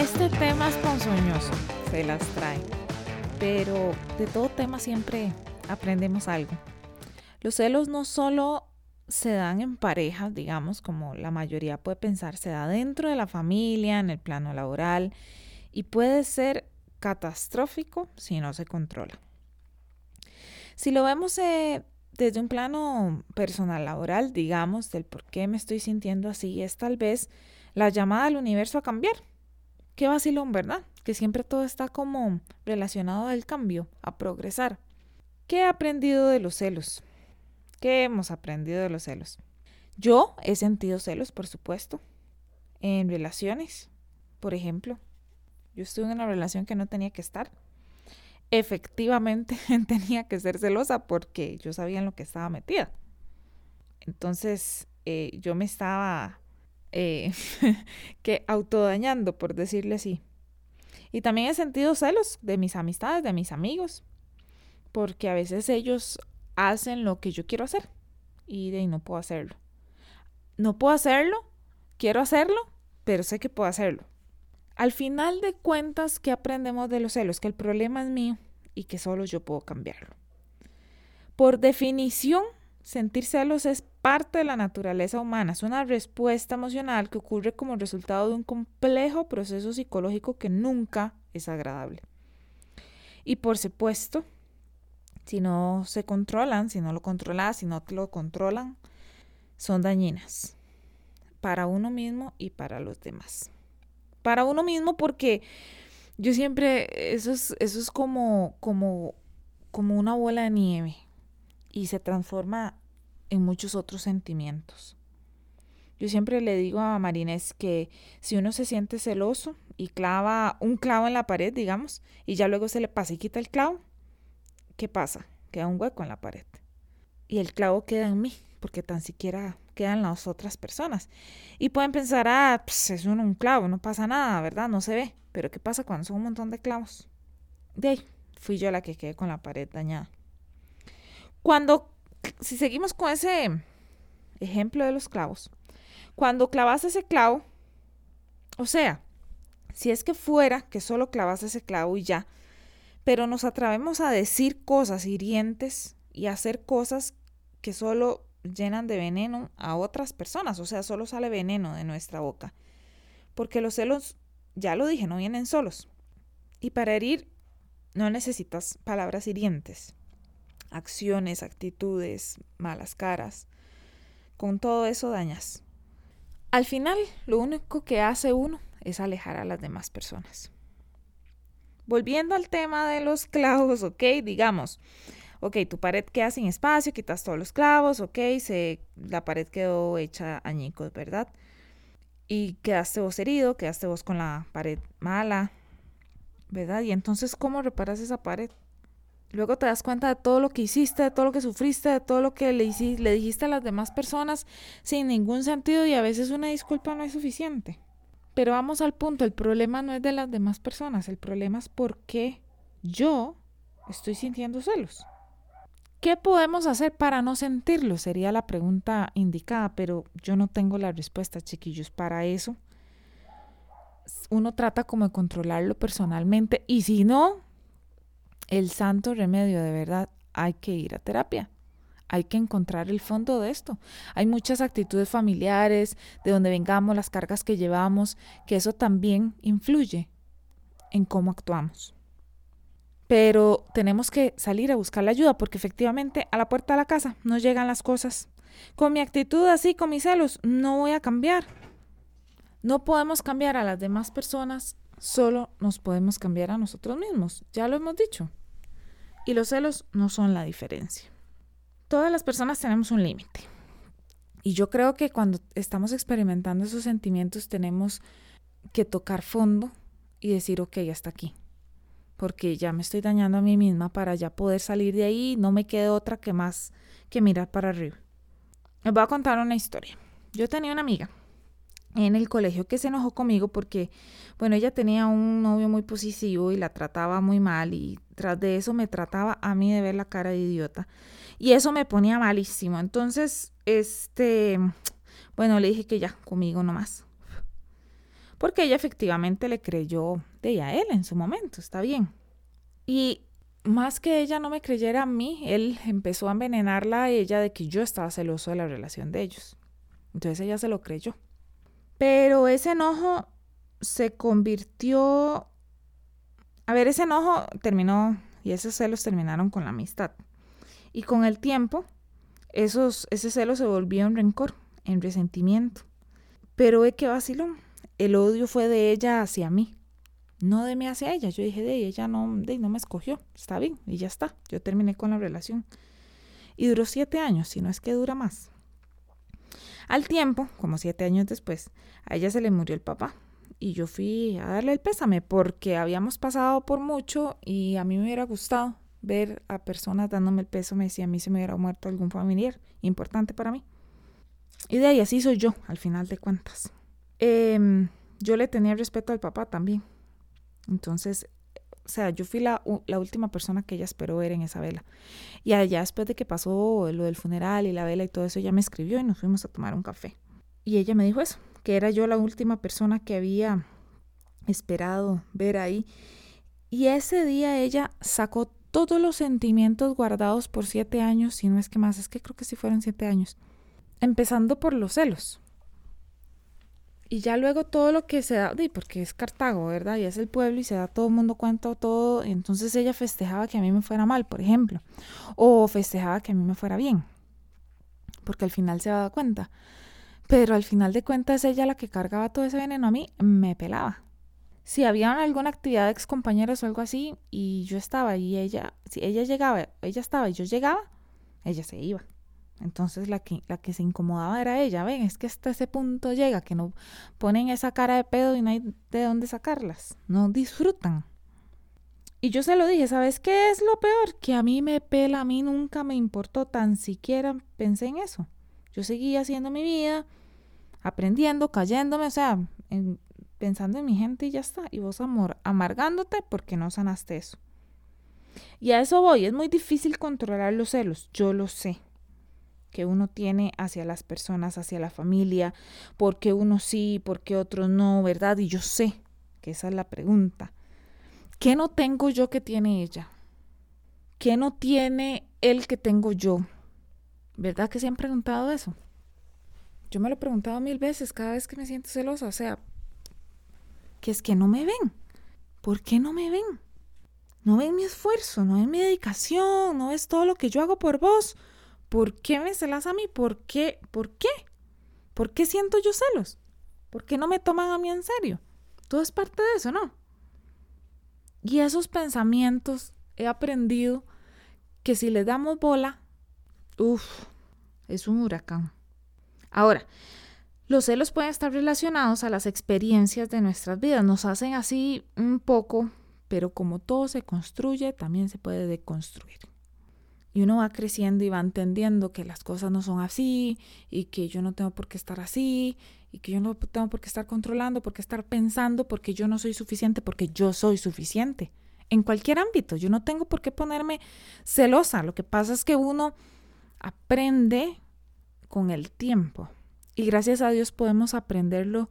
este tema es ponzoñoso, se las trae. Pero de todo tema siempre aprendemos algo. Los celos no solo se dan en parejas, digamos, como la mayoría puede pensar, se da dentro de la familia, en el plano laboral, y puede ser catastrófico si no se controla. Si lo vemos eh, desde un plano personal laboral, digamos, del por qué me estoy sintiendo así, es tal vez la llamada al universo a cambiar. Qué vacilón, ¿verdad? Que siempre todo está como relacionado al cambio, a progresar. ¿Qué he aprendido de los celos? ¿Qué hemos aprendido de los celos? Yo he sentido celos, por supuesto, en relaciones, por ejemplo. Yo estuve en una relación que no tenía que estar. Efectivamente tenía que ser celosa porque yo sabía en lo que estaba metida. Entonces eh, yo me estaba eh, que autodañando, por decirle así. Y también he sentido celos de mis amistades, de mis amigos, porque a veces ellos hacen lo que yo quiero hacer y de ahí no puedo hacerlo. No puedo hacerlo, quiero hacerlo, pero sé que puedo hacerlo. Al final de cuentas, ¿qué aprendemos de los celos? Que el problema es mío y que solo yo puedo cambiarlo. Por definición, sentir celos es parte de la naturaleza humana, es una respuesta emocional que ocurre como resultado de un complejo proceso psicológico que nunca es agradable. Y por supuesto, si no se controlan, si no lo controlas, si no te lo controlan, son dañinas para uno mismo y para los demás. Para uno mismo porque yo siempre, eso es, eso es como, como, como una bola de nieve y se transforma en muchos otros sentimientos. Yo siempre le digo a Marinés que si uno se siente celoso y clava un clavo en la pared, digamos, y ya luego se le pasa y quita el clavo, ¿qué pasa? Queda un hueco en la pared. Y el clavo queda en mí, porque tan siquiera quedan las otras personas. Y pueden pensar, ah, pues es un clavo, no pasa nada, ¿verdad? No se ve. Pero ¿qué pasa cuando son un montón de clavos? De ahí, fui yo la que quedé con la pared dañada. Cuando, si seguimos con ese ejemplo de los clavos, cuando clavas ese clavo, o sea, si es que fuera que solo clavas ese clavo y ya, pero nos atrevemos a decir cosas hirientes y hacer cosas que solo llenan de veneno a otras personas, o sea, solo sale veneno de nuestra boca. Porque los celos, ya lo dije, no vienen solos. Y para herir no necesitas palabras hirientes, acciones, actitudes, malas caras. Con todo eso dañas. Al final, lo único que hace uno es alejar a las demás personas. Volviendo al tema de los clavos, ok, digamos, ok, tu pared queda sin espacio, quitas todos los clavos, ok, se, la pared quedó hecha añicos, ¿verdad? Y quedaste vos herido, quedaste vos con la pared mala, ¿verdad? Y entonces, ¿cómo reparas esa pared? Luego te das cuenta de todo lo que hiciste, de todo lo que sufriste, de todo lo que le, hiciste, le dijiste a las demás personas sin ningún sentido y a veces una disculpa no es suficiente. Pero vamos al punto, el problema no es de las demás personas, el problema es por qué yo estoy sintiendo celos. ¿Qué podemos hacer para no sentirlo? Sería la pregunta indicada, pero yo no tengo la respuesta, chiquillos. Para eso, uno trata como de controlarlo personalmente y si no, el santo remedio de verdad, hay que ir a terapia hay que encontrar el fondo de esto. Hay muchas actitudes familiares, de donde vengamos, las cargas que llevamos, que eso también influye en cómo actuamos. Pero tenemos que salir a buscar la ayuda porque efectivamente a la puerta de la casa no llegan las cosas. Con mi actitud así, con mis celos, no voy a cambiar. No podemos cambiar a las demás personas, solo nos podemos cambiar a nosotros mismos. Ya lo hemos dicho. Y los celos no son la diferencia todas las personas tenemos un límite. Y yo creo que cuando estamos experimentando esos sentimientos tenemos que tocar fondo y decir, ok, hasta aquí. Porque ya me estoy dañando a mí misma para ya poder salir de ahí. No me quede otra que más que mirar para arriba. Les voy a contar una historia. Yo tenía una amiga en el colegio que se enojó conmigo porque, bueno, ella tenía un novio muy positivo y la trataba muy mal y tras de eso me trataba a mí de ver la cara de idiota. Y eso me ponía malísimo. Entonces, este, bueno, le dije que ya, conmigo nomás. Porque ella efectivamente le creyó de a él en su momento, está bien. Y más que ella no me creyera a mí, él empezó a envenenarla a ella de que yo estaba celoso de la relación de ellos. Entonces ella se lo creyó. Pero ese enojo se convirtió... A ver, ese enojo terminó y esos celos terminaron con la amistad. Y con el tiempo, esos, ese celo se volvió en rencor, en resentimiento. Pero es que vaciló. El odio fue de ella hacia mí, no de mí hacia ella. Yo dije, de ella no, de, no me escogió. Está bien, y ya está. Yo terminé con la relación. Y duró siete años, si no es que dura más. Al tiempo, como siete años después, a ella se le murió el papá. Y yo fui a darle el pésame porque habíamos pasado por mucho y a mí me hubiera gustado ver a personas dándome el pésame si a mí se me hubiera muerto algún familiar importante para mí. Y de ahí así soy yo, al final de cuentas. Em, yo le tenía respeto al papá también. Entonces, sea, yo fui la, la, última persona que ella esperó ver en esa vela. Y allá después de que pasó lo del funeral y la vela y todo eso, ella me escribió y nos fuimos a tomar un café. Y ella me dijo eso, que era yo la última persona que había esperado ver ahí. Y ese día ella sacó todos los sentimientos guardados por siete años, si no es que más, es que creo que sí fueron siete años, empezando por los celos. Y ya luego todo lo que se da, porque es Cartago, ¿verdad? Y es el pueblo y se da todo el mundo cuenta todo. Entonces ella festejaba que a mí me fuera mal, por ejemplo. O festejaba que a mí me fuera bien. Porque al final se daba cuenta. Pero al final de cuentas ella la que cargaba todo ese veneno a mí, me pelaba. Si había alguna actividad de ex compañeros o algo así y yo estaba y ella, si ella llegaba, ella estaba y yo llegaba, ella se iba. Entonces la que, la que se incomodaba era ella, ven, es que hasta ese punto llega que no ponen esa cara de pedo y no hay de dónde sacarlas, no disfrutan. Y yo se lo dije, ¿sabes qué es lo peor? Que a mí me pela, a mí nunca me importó, tan siquiera pensé en eso. Yo seguía haciendo mi vida, aprendiendo, cayéndome, o sea, pensando en mi gente y ya está. Y vos amor, amargándote porque no sanaste eso. Y a eso voy, es muy difícil controlar los celos, yo lo sé que uno tiene hacia las personas, hacia la familia, porque uno sí, porque otros no, ¿verdad? Y yo sé que esa es la pregunta. ¿Qué no tengo yo que tiene ella? ¿Qué no tiene él que tengo yo? ¿Verdad que se han preguntado eso? Yo me lo he preguntado mil veces cada vez que me siento celosa, o sea, que es que no me ven. ¿Por qué no me ven? No ven mi esfuerzo, no ven mi dedicación, no es todo lo que yo hago por vos. ¿Por qué me celas a mí? ¿Por qué? ¿Por qué? ¿Por qué siento yo celos? ¿Por qué no me toman a mí en serio? Todo es parte de eso, ¿no? Y esos pensamientos he aprendido que si le damos bola, uff, es un huracán. Ahora, los celos pueden estar relacionados a las experiencias de nuestras vidas. Nos hacen así un poco, pero como todo se construye, también se puede deconstruir. Y uno va creciendo y va entendiendo que las cosas no son así y que yo no tengo por qué estar así y que yo no tengo por qué estar controlando, por qué estar pensando, porque yo no soy suficiente, porque yo soy suficiente. En cualquier ámbito, yo no tengo por qué ponerme celosa. Lo que pasa es que uno aprende con el tiempo y gracias a Dios podemos aprenderlo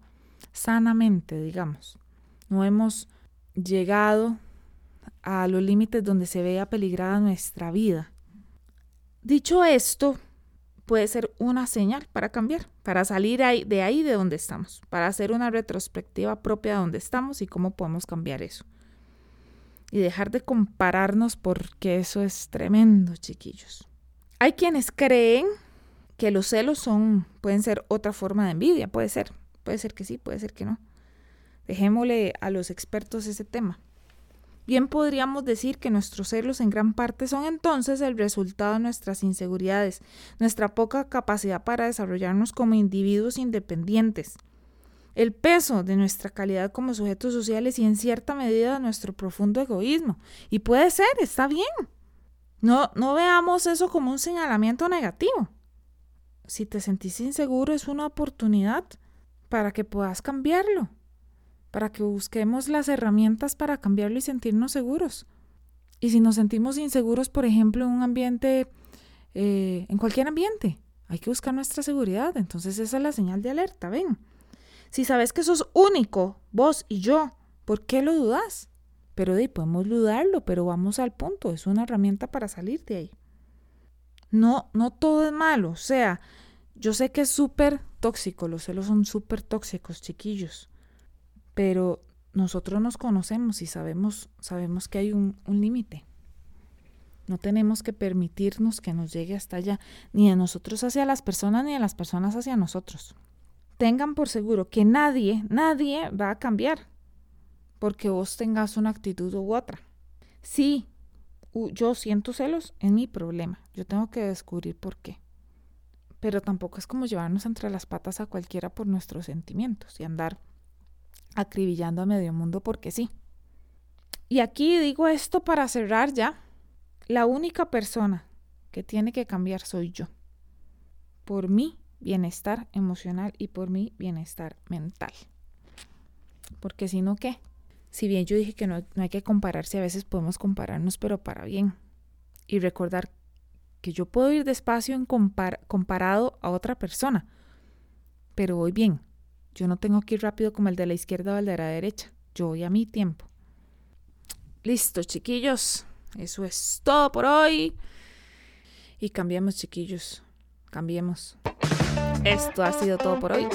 sanamente, digamos. No hemos llegado a los límites donde se vea peligrada nuestra vida Dicho esto, puede ser una señal para cambiar, para salir de ahí de donde estamos, para hacer una retrospectiva propia de donde estamos y cómo podemos cambiar eso. Y dejar de compararnos porque eso es tremendo, chiquillos. Hay quienes creen que los celos son, pueden ser otra forma de envidia, puede ser, puede ser que sí, puede ser que no. Dejémosle a los expertos ese tema. Bien podríamos decir que nuestros celos en gran parte son entonces el resultado de nuestras inseguridades, nuestra poca capacidad para desarrollarnos como individuos independientes, el peso de nuestra calidad como sujetos sociales y en cierta medida nuestro profundo egoísmo. Y puede ser, está bien. No, no veamos eso como un señalamiento negativo. Si te sentís inseguro es una oportunidad para que puedas cambiarlo para que busquemos las herramientas para cambiarlo y sentirnos seguros. Y si nos sentimos inseguros, por ejemplo, en un ambiente, eh, en cualquier ambiente, hay que buscar nuestra seguridad. Entonces esa es la señal de alerta, ven. Si sabes que sos único, vos y yo, ¿por qué lo dudas? Pero de podemos dudarlo, pero vamos al punto, es una herramienta para salir de ahí. No, no todo es malo, o sea, yo sé que es súper tóxico, los celos son súper tóxicos, chiquillos, pero nosotros nos conocemos y sabemos, sabemos que hay un, un límite. No tenemos que permitirnos que nos llegue hasta allá, ni de nosotros hacia las personas, ni de las personas hacia nosotros. Tengan por seguro que nadie, nadie va a cambiar porque vos tengas una actitud u otra. Sí, yo siento celos, es mi problema. Yo tengo que descubrir por qué. Pero tampoco es como llevarnos entre las patas a cualquiera por nuestros sentimientos y andar acribillando a medio mundo porque sí. Y aquí digo esto para cerrar ya la única persona que tiene que cambiar soy yo. Por mi bienestar emocional y por mi bienestar mental. Porque si no, ¿qué? Si bien yo dije que no, hay que compararse, a veces podemos compararnos, pero para bien. Y recordar que yo puedo ir despacio en comparado a otra persona, pero voy bien. Yo no tengo que ir rápido como el de la izquierda o el de la derecha. Yo voy a mi tiempo. Listo, chiquillos. Eso es todo por hoy. Y cambiemos, chiquillos. Cambiemos. Esto ha sido todo por hoy.